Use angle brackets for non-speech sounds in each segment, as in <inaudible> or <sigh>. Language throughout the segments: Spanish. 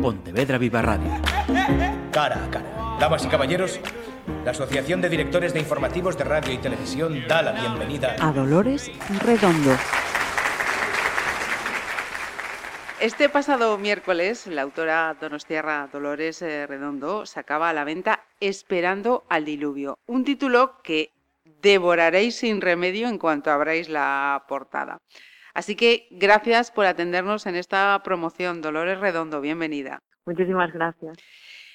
Pontevedra Viva Radio. Cara a cara. Damas y caballeros, la Asociación de Directores de Informativos de Radio y Televisión da la bienvenida a Dolores Redondo. Este pasado miércoles, la autora donostiarra Dolores eh, Redondo sacaba a la venta Esperando al diluvio, un título que devoraréis sin remedio en cuanto abráis la portada. Así que gracias por atendernos en esta promoción. Dolores Redondo, bienvenida. Muchísimas gracias.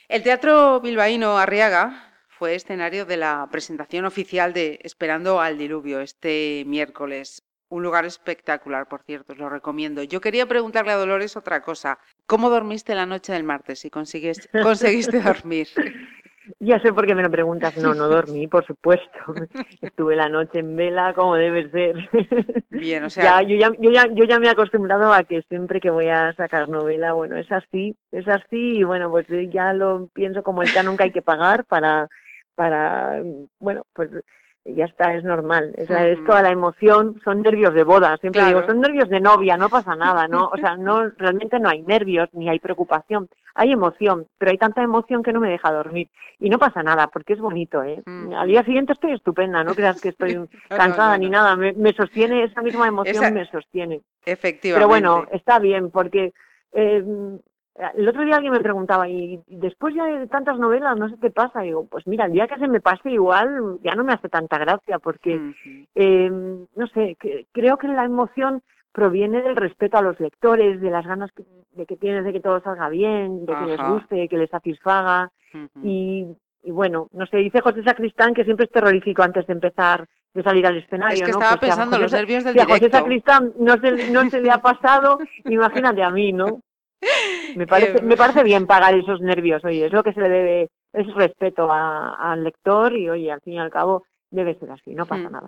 El Teatro Bilbaíno Arriaga fue escenario de la presentación oficial de Esperando al Diluvio este miércoles. Un lugar espectacular, por cierto, os lo recomiendo. Yo quería preguntarle a Dolores otra cosa. ¿Cómo dormiste la noche del martes? Si <laughs> conseguiste dormir. Ya sé por qué me lo preguntas. <laughs> No, no dormí, por supuesto. Estuve la noche en vela como debe ser. Bien, o sea... yo, ya, yo, ya, yo ya me he acostumbrado a que siempre que voy a sacar novela, bueno, es así, es así y bueno, pues ya lo pienso como el canon que hay que pagar para, para bueno, pues ya está, es normal. Es, es, toda la emoción, son nervios de boda, siempre digo, son nervios de novia, no pasa <laughs> nada, ¿no? O sea, no, realmente no hay nervios ni hay preocupación, hay emoción, pero hay tanta emoción que no me deja dormir. Y no pasa nada, porque es bonito, ¿eh? Al día siguiente estoy estupenda, no creas que estoy <laughs> <laughs> cansada ni nada, me, me, sostiene, esa misma emoción me sostiene. Efectivamente. Pero bueno, está bien, porque eh, el otro día alguien me preguntaba, y después ya de tantas novelas, no sé qué pasa. digo, pues mira, el día que se me pase igual ya no me hace tanta gracia, porque, eh, no sé, creo que la emoción proviene del respeto a los lectores, de las ganas de que tienes de que todo salga bien, de que les guste, que les satisfaga. y, bueno, no sé, dice José Sacristán que siempre es terrorífico antes de empezar de salir al escenario. Es que ¿no? estaba pues pensando los nervios del si a José Sacristán no se, no se le ha pasado, imagínate a mí, ¿no? <laughs> Me parece, me parece bien pagar esos nervios, oye, es lo que se le debe, es respeto al lector y, oye, al fin y al cabo debe ser así, no pasa nada.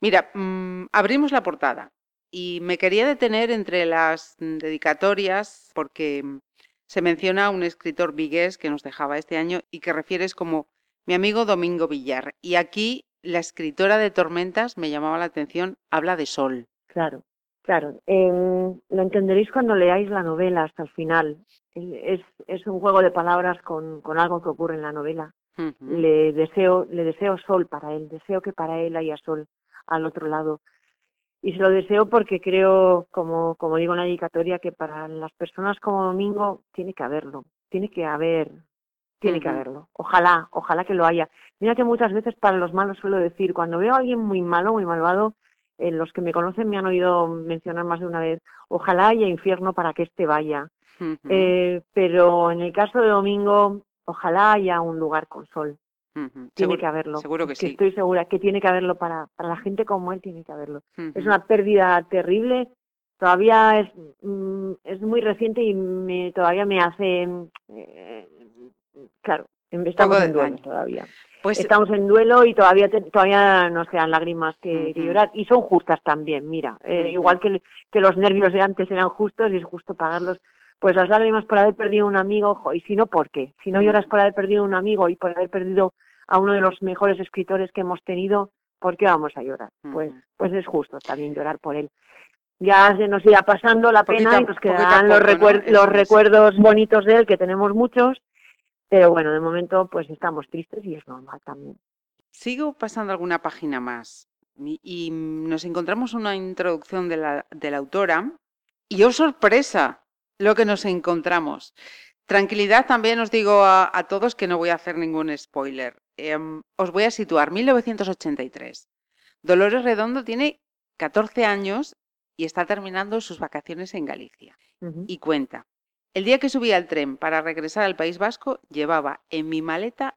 Mira, mm, abrimos la portada y me quería detener entre las dedicatorias porque mm, se menciona un escritor vigués que nos dejaba este año y que refieres como mi amigo Domingo Villar. Y aquí la escritora de Tormentas me llamaba la atención, habla de sol. Claro. Claro, eh, lo entenderéis cuando leáis la novela hasta el final. Es, es un juego de palabras con, con, algo que ocurre en la novela. Le deseo, le deseo sol para él, deseo que para él haya sol al otro lado. Y se lo deseo porque creo, como, como digo en la dedicatoria, que para las personas como Domingo tiene que haberlo, tiene que haber, tiene que haberlo. Ojalá, ojalá que lo haya. Mira que muchas veces para los malos suelo decir, cuando veo a alguien muy malo, muy malvado, eh, los que me conocen me han oído mencionar más de una vez, ojalá haya infierno para que éste vaya. eh, pero en el caso de Domingo, ojalá haya un lugar con sol. Tiene que haberlo. Seguro que, sí. Estoy segura que tiene que haberlo para, para la gente como él, tiene que haberlo. Es una pérdida terrible. Todavía es, mm, es muy reciente y me, todavía me hace. Eh, claro, estamos en duelo todavía. Pues estamos en duelo y todavía todavía nos quedan lágrimas que, llorar y son justas también. Mira, eh, igual que, que los nervios de antes eran justos y es justo pagarlos. Pues las lágrimas por haber perdido un amigo, ojo, y si no, ¿por qué? Si no lloras por haber perdido un amigo y por haber perdido a uno de los mejores escritores que hemos tenido, ¿por qué vamos a llorar? Pues, pues es justo también llorar por él. Ya se nos irá pasando la pena y nos quedarán los, los recuerdos bonitos de él, que tenemos muchos, pero bueno, de momento pues estamos tristes y es normal también. Sigo pasando alguna página más y, nos encontramos una introducción de la, de la autora y oh sorpresa lo que nos encontramos. Tranquilidad también os digo a, todos que no voy a hacer ningún spoiler. Em, os voy a situar 1983. Dolores Redondo tiene 14 años y está terminando sus vacaciones en Galicia. Y cuenta, el día que subí al tren para regresar al País Vasco, llevaba en mi maleta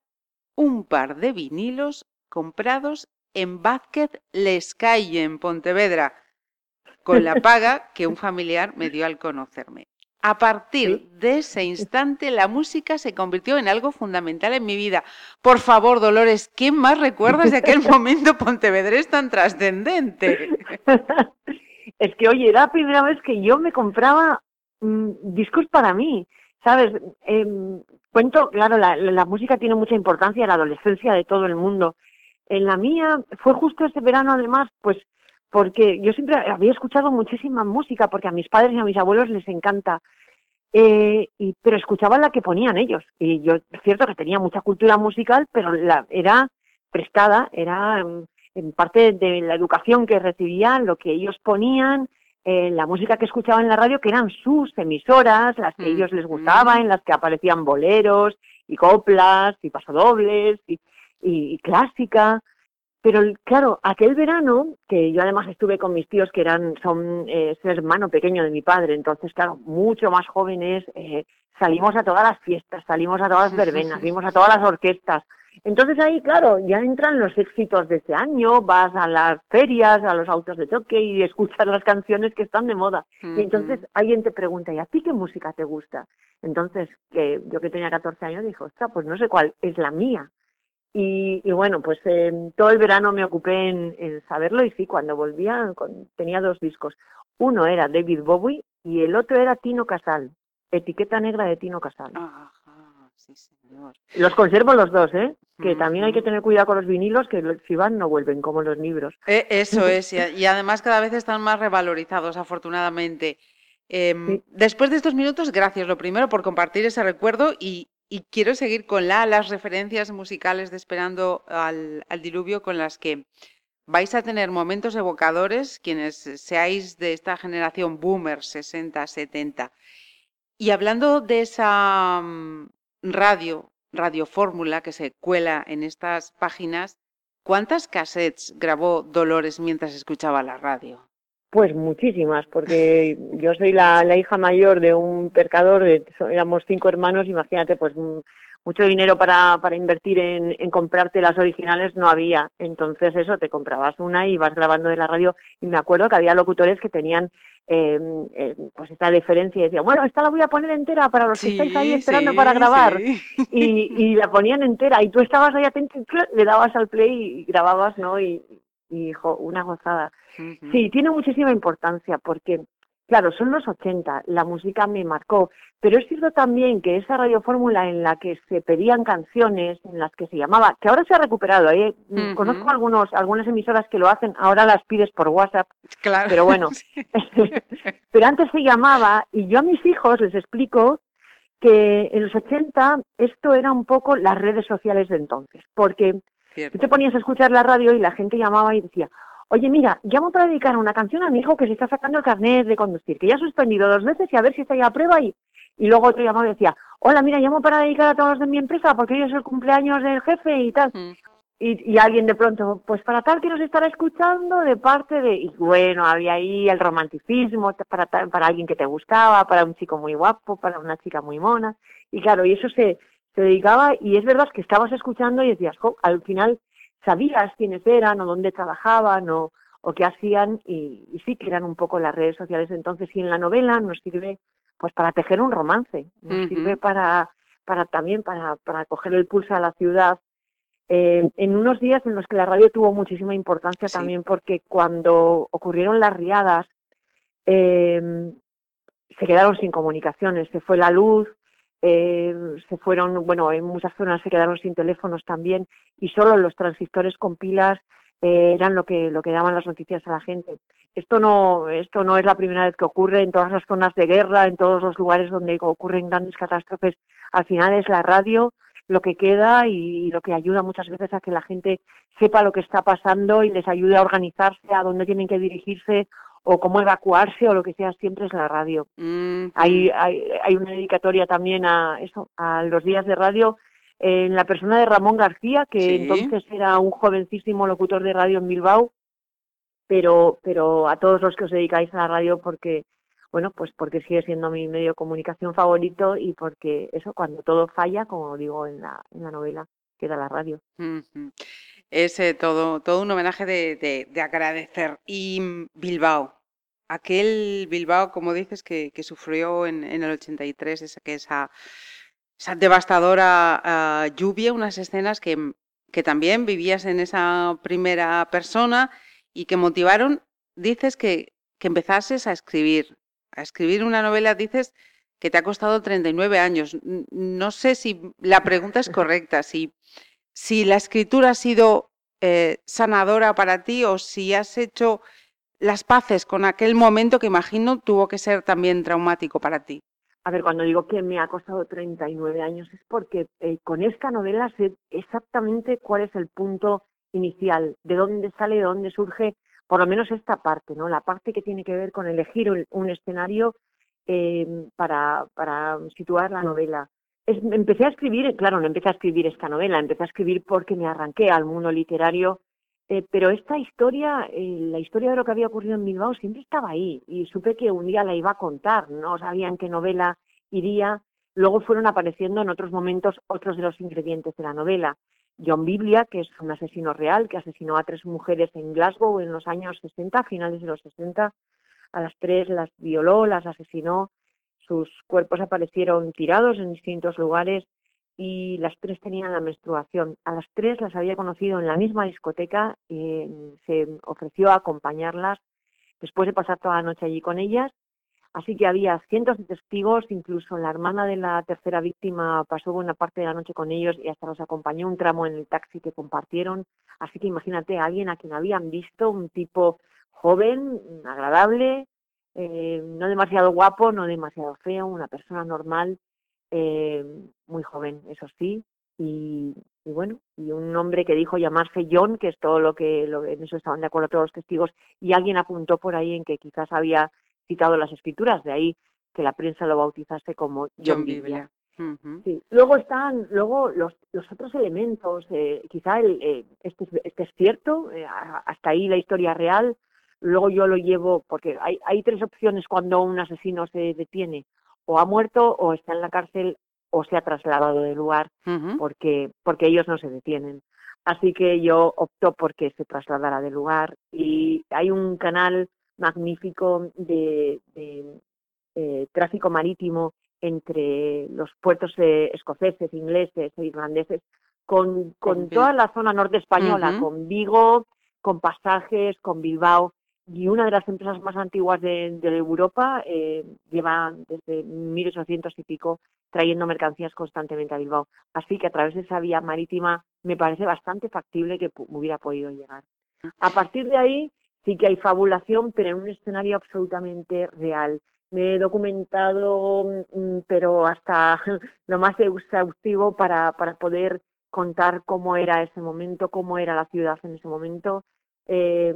un par de vinilos comprados en Vázquez Lescaille, en Pontevedra, con la <laughs> paga que un familiar me dio al conocerme. A partir de ese instante, la música se convirtió en algo fundamental en mi vida. Por favor, Dolores, ¿qué más recuerdas de aquel <laughs> momento pontevedrés tan trascendente? <laughs> Es que, oye, era la primera vez que yo me compraba discos para mí, ¿sabes? Eh, cuento, claro, la, música tiene mucha importancia en la adolescencia de todo el mundo. En la mía fue justo ese verano, además, pues porque yo siempre había escuchado muchísima música, porque a mis padres y a mis abuelos les encanta. eh, y, pero escuchaba la que ponían ellos. Y yo, es cierto que tenía mucha cultura musical, pero la, era prestada, era mm, en parte de la educación que recibían, lo que ellos ponían, eh, la música que escuchaban en la radio, que eran sus emisoras, las que a ellos les gustaban, en las que aparecían boleros y coplas y pasodobles y, y, clásica. Pero claro, aquel verano, que yo además estuve con mis tíos que eran, son, eh, es el hermano pequeño de mi padre, entonces claro, mucho más jóvenes, eh, salimos a todas las fiestas, salimos a todas las verbenas, vimos a todas las orquestas, entonces ahí, claro, ya entran los éxitos de ese año, vas a las ferias, a los autos de toque y <laughs> escuchas las canciones que están de moda. Y entonces alguien te pregunta, ¿y a ti qué música te gusta? Entonces, que yo que tenía 14 años, dijo, ostras, pues no sé cuál es la mía. Y, bueno, pues em, todo el verano me ocupé en, saberlo y sí, cuando volvía tenía dos discos. Uno era David Bowie y el otro era Tino Casal, etiqueta negra de Tino Casal. Los conservo los dos, ¿eh? Que también hay que tener cuidado con los vinilos, que si van no vuelven, como los libros. Eh, eso es, y, además cada vez están más revalorizados, afortunadamente. Em, después de estos minutos, gracias lo primero por compartir ese recuerdo y, quiero seguir con la, las referencias musicales de Esperando al, al, Diluvio con las que vais a tener momentos evocadores quienes seáis de esta generación boomer 60-70. Y hablando de esa mm, radio, Radio Fórmula, que se cuela en estas páginas, ¿cuántas cassettes grabó Dolores mientras escuchaba la radio? Pues muchísimas, porque yo soy la, hija mayor de un percador, éramos cinco hermanos, imagínate, pues mucho dinero para, para invertir en, en, comprarte las originales no había. Entonces eso, te comprabas una y vas grabando de la radio. Y me acuerdo que había locutores que tenían eh, eh, pues esta diferencia y decían, bueno, esta la voy a poner entera para los que estáis ahí esperando para grabar. Y, y, la ponían entera y tú estabas ahí atento y le dabas al play y grababas, ¿no? Y, y hijo, una gozada. Sí, tiene muchísima importancia porque Claro, son los 80, la música me marcó, pero es cierto también que esa radiofórmula en la que se pedían canciones, en las que se llamaba, que ahora se ha recuperado, ¿eh? conozco algunos, algunas emisoras que lo hacen, ahora las pides por WhatsApp, claro. pero bueno, <laughs> <laughs> pero antes se llamaba, y yo a mis hijos les explico que en los 80 esto era un poco las redes sociales de entonces, porque tú te ponías a escuchar la radio y la gente llamaba y decía, Oye, mira, llamo para dedicar una canción a mi hijo que se está sacando el carnet de conducir, que ya ha suspendido dos veces y a ver si está ya a prueba y, y luego otro llamado y decía, hola, mira, llamo para dedicar a todos de mi empresa porque hoy es el cumpleaños del jefe y tal. Y, y, alguien de pronto, pues para tal que nos estará escuchando de parte de, y bueno, había ahí el romanticismo para, para alguien que te gustaba, para un chico muy guapo, para una chica muy mona, y claro, y eso se, se dedicaba, y es verdad que estabas escuchando y decías, al final sabías quiénes eran o dónde trabajaban o, o qué hacían y, sí que eran un poco las redes sociales entonces. Y en la novela nos sirve pues para tejer un romance, nos sirve para, para también para, para coger el pulso a la ciudad. Eh, en unos días en los que la radio tuvo muchísima importancia también porque cuando ocurrieron las riadas eh, se quedaron sin comunicaciones, se fue la luz, eh, se fueron, bueno, en muchas zonas se quedaron sin teléfonos también y solo los transistores con pilas eh, eran lo que lo que daban las noticias a la gente. Esto no esto no es la primera vez que ocurre en todas las zonas de guerra, en todos los lugares donde ocurren grandes catástrofes. Al final es la radio lo que queda y, lo que ayuda muchas veces a que la gente sepa lo que está pasando y les ayude a organizarse, a dónde tienen que dirigirse o cómo evacuarse o lo que sea, siempre es la radio. hay, hay, hay, una dedicatoria también a eso, a los días de radio en la persona de Ramón García, que entonces era un jovencísimo locutor de radio en Bilbao, pero, pero a todos los que os dedicáis a la radio porque, bueno, pues porque sigue siendo mi medio de comunicación favorito y porque eso, cuando todo falla, como digo en la, en la novela, queda la radio. Es todo, todo un homenaje de, de, agradecer. Y mm, Bilbao, aquel Bilbao, como dices, que, que sufrió en, en, el 83, esa, que esa, esa devastadora ah, lluvia, unas escenas que, mm, que también vivías en esa primera persona y que motivaron, dices que, que empezases a escribir, a escribir una novela, dices que te ha costado 39 años. No sé si la pregunta es correcta, si si la escritura ha sido eh, sanadora para ti o si has hecho las paces con aquel momento que imagino tuvo que ser también traumático para ti. A ver, cuando digo que me ha costado 39 años es porque eh, con esta novela sé exactamente cuál es el punto inicial, de dónde sale, de dónde surge, por lo menos esta parte, ¿no? La parte que tiene que ver con elegir un, escenario para, para situar la novela. Empecé a escribir, claro, no empecé a escribir esta novela, empecé a escribir porque me arranqué al mundo literario eh, pero esta historia, eh, la historia de lo que había ocurrido en Bilbao siempre estaba ahí y supe que un día la iba a contar, no sabía en qué novela iría. Luego fueron apareciendo en otros momentos otros de los ingredientes de la novela. John Biblia, que es un asesino real que asesinó a tres mujeres en Glasgow en los años 60, finales de los 60. A las tres las violó, las asesinó. Sus cuerpos aparecieron tirados en distintos lugares y las tres tenían la menstruación. A las tres las había conocido en la misma discoteca, y se ofreció a acompañarlas después de pasar toda la noche allí con ellas. Así que había cientos de testigos, incluso la hermana de la tercera víctima pasó buena parte de la noche con ellos y hasta los acompañó un tramo en el taxi que compartieron. Así que imagínate a alguien a quien habían visto, un tipo joven, agradable, eh, no demasiado guapo, no demasiado feo, una persona normal, eh, muy joven, eso sí, y, bueno, y un hombre que dijo llamarse John, que es todo lo que, lo, en eso estaban de acuerdo todos los testigos, y alguien apuntó por ahí en que quizás había citado las escrituras, de ahí que la prensa lo bautizase como John, Biblia. sí. Luego están luego los, los otros elementos, eh, quizá el, eh, este, este, es cierto, eh, hasta ahí la historia real, luego yo lo llevo, porque hay, hay tres opciones cuando un asesino se detiene, o ha muerto o está en la cárcel o se ha trasladado del lugar porque, porque ellos no se detienen. Así que yo opto porque se trasladara del lugar y hay un canal magnífico de, eh, tráfico marítimo entre los puertos eh, escoceses, ingleses e irlandeses con, con toda la zona norte española, con Vigo, con pasajes, con Bilbao y una de las empresas más antiguas de, Europa eh, lleva desde 1800 y pico trayendo mercancías constantemente a Bilbao. Así que a través de esa vía marítima me parece bastante factible que hubiera podido llegar. A partir de ahí sí que hay fabulación, pero en un escenario absolutamente real. Me he documentado, mm, pero hasta <laughs> lo más exhaustivo para, para poder contar cómo era ese momento, cómo era la ciudad en ese momento. Eh,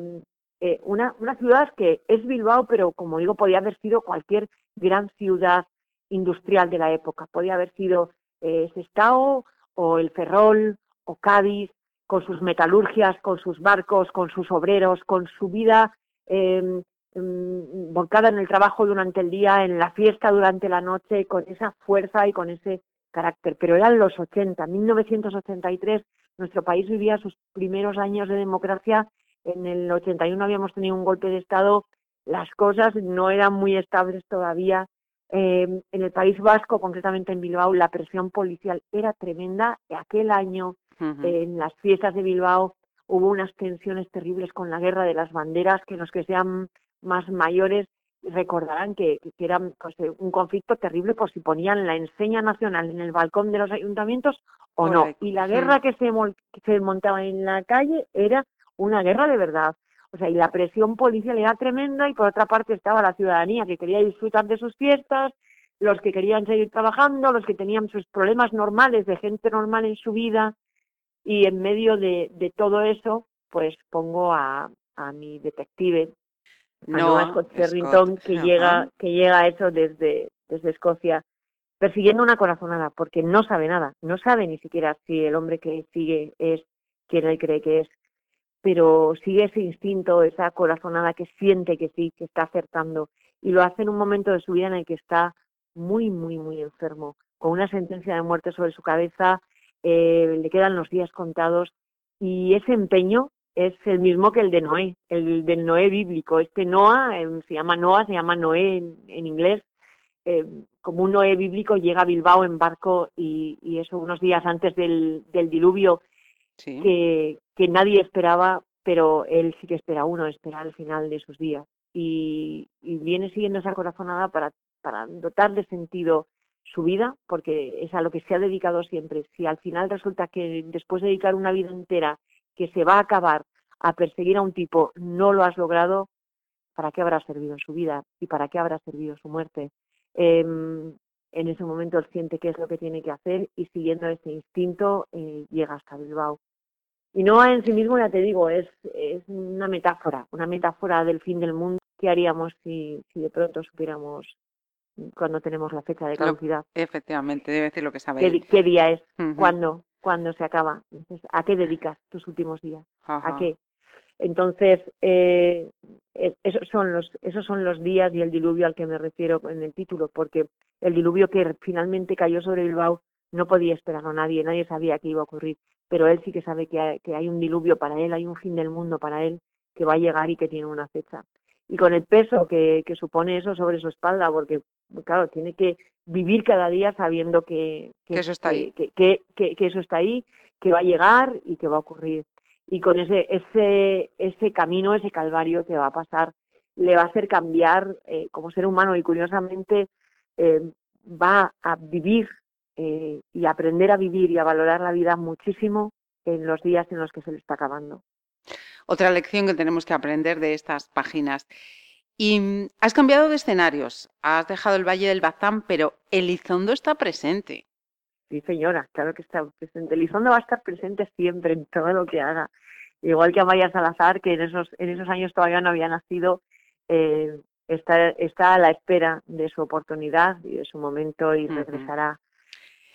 eh, una, una ciudad que es Bilbao, pero como digo, podía haber sido cualquier gran ciudad industrial de la época. Podía haber sido eh, Sestao o el Ferrol o Cádiz, con sus metalurgias, con sus barcos, con sus obreros, con su vida eh, volcada en el trabajo durante el día, en la fiesta durante la noche, con esa fuerza y con ese carácter. Pero eran los 80, 1983, nuestro país vivía sus primeros años de democracia en el 81 habíamos tenido un golpe de Estado, las cosas no eran muy estables todavía. Eh, en el País Vasco, concretamente en Bilbao, la presión policial era tremenda. Aquel año, en las fiestas de Bilbao, hubo unas tensiones terribles con la guerra de las banderas, que los que sean más mayores recordarán que, que era pues, un conflicto terrible por si ponían la enseña nacional en el balcón de los ayuntamientos o no. Y la guerra que se, que se montaba en la calle era una guerra de verdad. O sea, y la presión policial era tremenda y por otra parte estaba la ciudadanía que quería disfrutar de sus fiestas, los que querían seguir trabajando, los que tenían sus problemas normales de gente normal en su vida. Y en medio de, todo eso, pues pongo a, a mi detective, a Noah Scott Ferrington, que llega que llega a eso desde desde Escocia persiguiendo una corazonada porque no sabe nada, no sabe ni siquiera si el hombre que sigue es quien él cree que es pero sigue ese instinto, esa corazonada que siente que sí, que está acertando, y lo hace en un momento de su vida en el que está muy, muy, muy enfermo, con una sentencia de muerte sobre su cabeza, eh, le quedan los días contados, y ese empeño es el mismo que el de Noé, el del Noé bíblico. Este Noah, em, se llama Noah, se llama Noé en, inglés, em, como un Noé bíblico llega a Bilbao en barco y, eso unos días antes del diluvio que, nadie esperaba, pero él sí que espera uno, espera al final de sus días. Y, viene siguiendo esa corazonada para, para dotar de sentido su vida, porque es a lo que se ha dedicado siempre. Si al final resulta que después de dedicar una vida entera que se va a acabar a perseguir a un tipo, no lo has logrado, ¿para qué habrá servido su vida y para qué habrá servido su muerte? Em, en ese momento él siente qué es lo que tiene que hacer y siguiendo ese instinto eh, llega hasta Bilbao. Y no en sí mismo, ya te digo, es, es una metáfora, una metáfora del fin del mundo. ¿Qué haríamos si, si de pronto supiéramos cuando tenemos la fecha de caducidad? efectivamente, debe decir lo que sabe. ¿Qué, qué día es? ¿Cuándo? ¿Cuándo se acaba? ¿A qué dedicas tus últimos días? ¿A qué? Entonces, eh, esos, son los, esos son los días y el diluvio al que me refiero en el título, porque el diluvio que finalmente cayó sobre Bilbao no podía esperarlo nadie, nadie sabía que iba a ocurrir, pero él sí que sabe que hay, que hay un diluvio para él, hay un fin del mundo para él que va a llegar y que tiene una fecha. Y con el peso que, que supone eso sobre su espalda, porque, claro, tiene que vivir cada día sabiendo que, que, eso está ahí. Que, que, eso está ahí, que va a llegar y que va a ocurrir y con ese, ese, ese camino, ese calvario que va a pasar, le va a hacer cambiar eh, como ser humano y curiosamente eh, va a vivir eh, y aprender a vivir y a valorar la vida muchísimo en los días en los que se le está acabando. Otra lección que tenemos que aprender de estas páginas. Y mm, has cambiado de escenarios, has dejado el Valle del Bazán, pero Elizondo está presente. Sí, señora, claro que está presente. Elizondo va a estar presente siempre en todo lo que haga. Igual que Amaya Salazar, que en esos, en esos años todavía no había nacido, eh, está, está a la espera de su oportunidad y de su momento y regresará.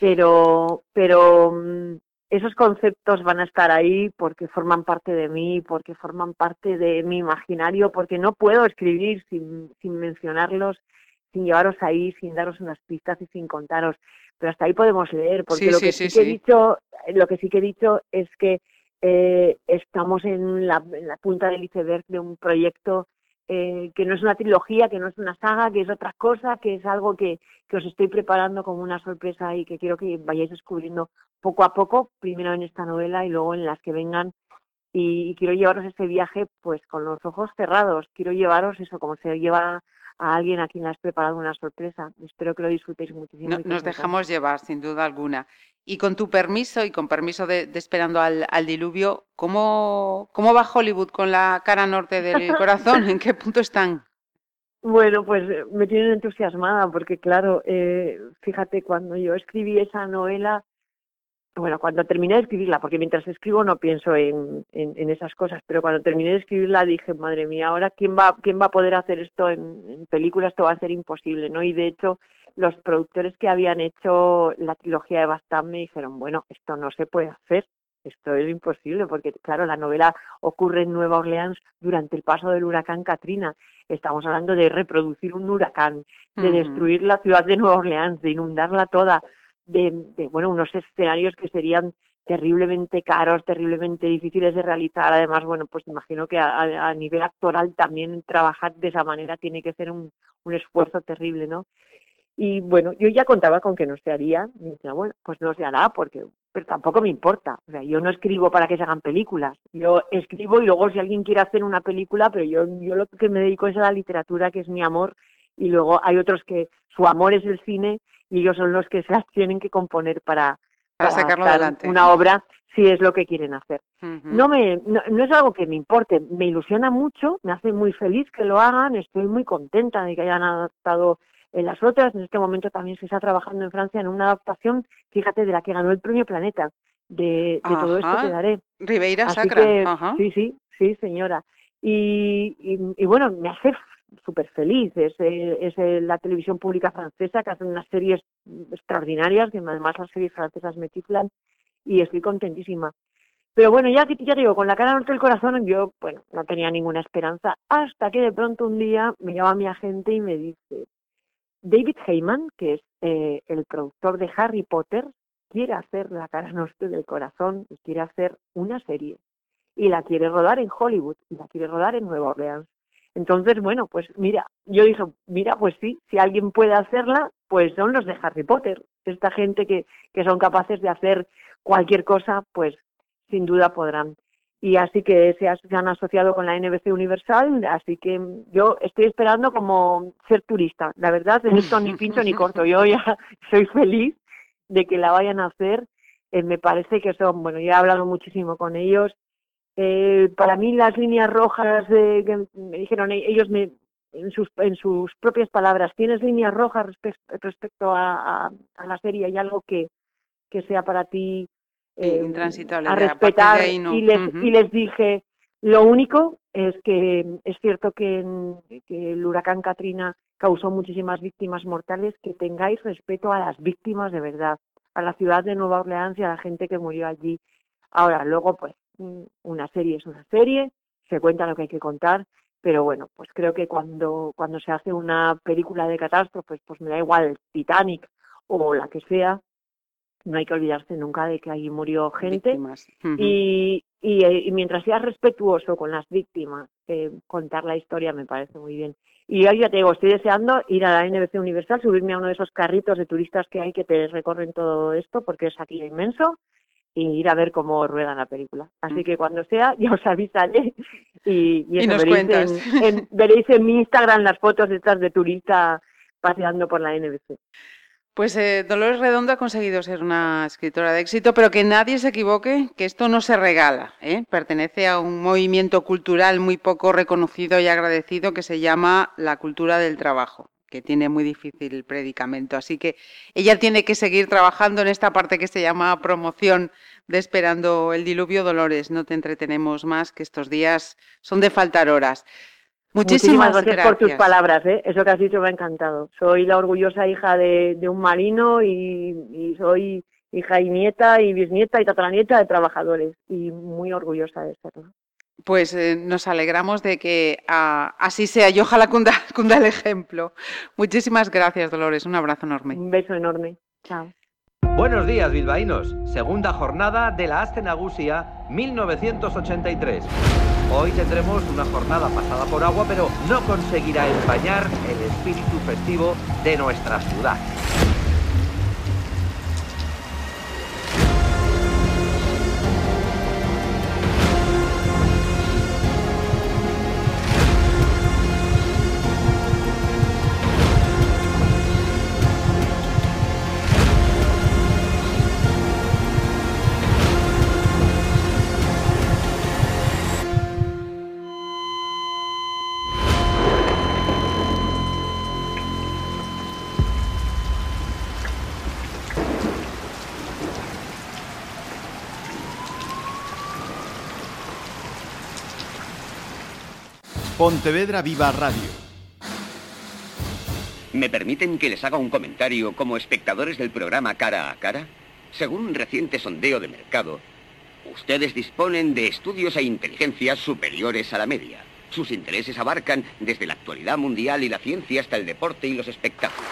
Pero, pero mm, esos conceptos van a estar ahí porque forman parte de mí, porque forman parte de mi imaginario, porque no puedo escribir sin, sin mencionarlos, sin llevaros ahí, sin daros unas pistas y sin contaros. Pero hasta ahí podemos leer, porque lo que sí, que he dicho, lo que sí que he dicho es que eh, estamos en la, punta del iceberg de un proyecto eh, que no es una trilogía, que no es una saga, que es otra cosa, que es algo que, que os estoy preparando como una sorpresa y que quiero que vayáis descubriendo poco a poco, primero en esta novela y luego en las que vengan. Y, y quiero llevaros ese viaje pues con los ojos cerrados, quiero llevaros eso como se lleva a alguien a quien has preparado una sorpresa. Espero que lo disfrutéis muchísimo. nos dejamos llevar, sin duda alguna. Y con tu permiso y con permiso de, Esperando al, Diluvio, ¿cómo, ¿cómo va Hollywood con la cara norte del <laughs> corazón? ¿En qué punto están? Bueno, pues eh, me tienen entusiasmada porque, claro, eh, fíjate, cuando yo escribí esa novela, bueno, cuando terminé de escribirla, porque mientras escribo no pienso en, en, esas cosas, pero cuando terminé de escribirla dije, madre mía, ahora quién va, quién va a poder hacer esto en, películas, esto va a ser imposible, ¿no? Y de hecho, los productores que habían hecho la trilogía de Bastán me dijeron, bueno, esto no se puede hacer, esto es imposible, porque claro, la novela ocurre en Nueva Orleans durante el paso del huracán Katrina. Estamos hablando de reproducir un huracán, de destruir la ciudad de Nueva Orleans, de inundarla toda de, bueno, unos escenarios que serían terriblemente caros, terriblemente difíciles de realizar. Además, bueno, pues imagino que a, nivel actoral también trabajar de esa manera tiene que ser un, un, esfuerzo terrible, ¿no? Y bueno, yo ya contaba con que no se haría. Y decía, bueno, pues no se hará porque pero tampoco me importa. O sea, yo no escribo para que se hagan películas. Yo escribo y luego si alguien quiere hacer una película, pero yo, yo lo que me dedico es a la literatura, que es mi amor, y luego hay otros que su amor es el cine y ellos son los que se las tienen que componer para, para, sacarlo adelante. una obra si es lo que quieren hacer. No me no, es algo que me importe, me ilusiona mucho, me hace muy feliz que lo hagan, estoy muy contenta de que hayan adaptado en las otras, en este momento también se está trabajando en Francia en una adaptación, fíjate, de la que ganó el premio Planeta, de, todo esto que daré. Ribeira Sacra. Sí, sí, sí, señora. Y, y, y, bueno, me hace súper feliz. Es, eh, es eh, la televisión pública francesa que hace unas series extraordinarias, que además las series francesas me chiflan y estoy contentísima. Pero bueno, ya, ya digo, con la cara norte del corazón yo, bueno, no tenía ninguna esperanza hasta que de pronto un día me llama mi agente y me dice, David Heyman, que es eh, el productor de Harry Potter, quiere hacer la cara norte del corazón y quiere hacer una serie. Y la quiere rodar en Hollywood y la quiere rodar en Nueva Orleans. Entonces, bueno, pues mira, yo dije, mira, pues sí, si alguien puede hacerla, pues son los de Harry Potter. Esta gente que, que son capaces de hacer cualquier cosa, pues sin duda podrán. Y así que se, han asociado con la NBC Universal, así que yo estoy esperando como ser turista. La verdad, en esto ni pincho ni corto. Yo ya <laughs> soy feliz de que la vayan a hacer. Eh, me parece que son, bueno, ya he hablado muchísimo con ellos, eh, para mí las líneas rojas que me dijeron, ellos me, en sus, en sus propias palabras, ¿tienes líneas rojas respecto a, la serie? ¿Hay algo que, que sea para ti eh, intransitable a respetar? y, les, y les dije, lo único es que es cierto que, que el huracán Katrina causó muchísimas víctimas mortales, que tengáis respeto a las víctimas de verdad, a la ciudad de Nueva Orleans y a la gente que murió allí. Ahora, luego, pues, una serie es una serie, se cuenta lo que hay que contar, pero bueno, pues creo que cuando, cuando se hace una película de catástrofes, pues me da igual Titanic o la que sea, no hay que olvidarse nunca de que ahí murió gente y, y, mientras seas respetuoso con las víctimas, eh, contar la historia me parece muy bien. Y yo ya te digo, estoy deseando ir a la NBC Universal, subirme a uno de esos carritos de turistas que hay que te recorren todo esto, porque es aquí inmenso, y ir a ver cómo ruedan la película. Así mm. que cuando sea, <laughs> ya os avisaré y, y, nos veréis, En, <laughs> veréis en mi Instagram las fotos estas de turista paseando por la NBC. Pues eh, Dolores Redondo ha conseguido ser una escritora de éxito, pero que nadie se equivoque, que esto no se regala. ¿eh? Pertenece a un movimiento cultural muy poco reconocido y agradecido que se llama la cultura del trabajo que tiene muy difícil el predicamento. Así que ella tiene que seguir trabajando en esta parte que se llama promoción de Esperando el Diluvio Dolores. No te entretenemos más, que estos días son de faltar horas. Muchísimas, gracias, por tus palabras, ¿eh? eso que has dicho me ha encantado. Soy la orgullosa hija de, un marino y, y, soy hija y nieta y bisnieta y tataranieta de trabajadores y muy orgullosa de serlo. Pues eh, nos alegramos de que ah, así sea y ojalá cunda, <laughs> cunda el ejemplo. Muchísimas gracias, Dolores. Un abrazo enorme. Un beso enorme. Chao. Buenos días, bilbaínos. Segunda jornada de la Astenagusia 1983. Hoy tendremos una jornada pasada por agua, pero no conseguirá empañar el espíritu festivo de nuestra ciudad. Pontevedra Viva Radio. ¿Me permiten que les haga un comentario como espectadores del programa Cara a Cara? Según un reciente sondeo de mercado, ustedes disponen de estudios e inteligencias superiores a la media. Sus intereses abarcan desde la actualidad mundial y la ciencia hasta el deporte y los espectáculos.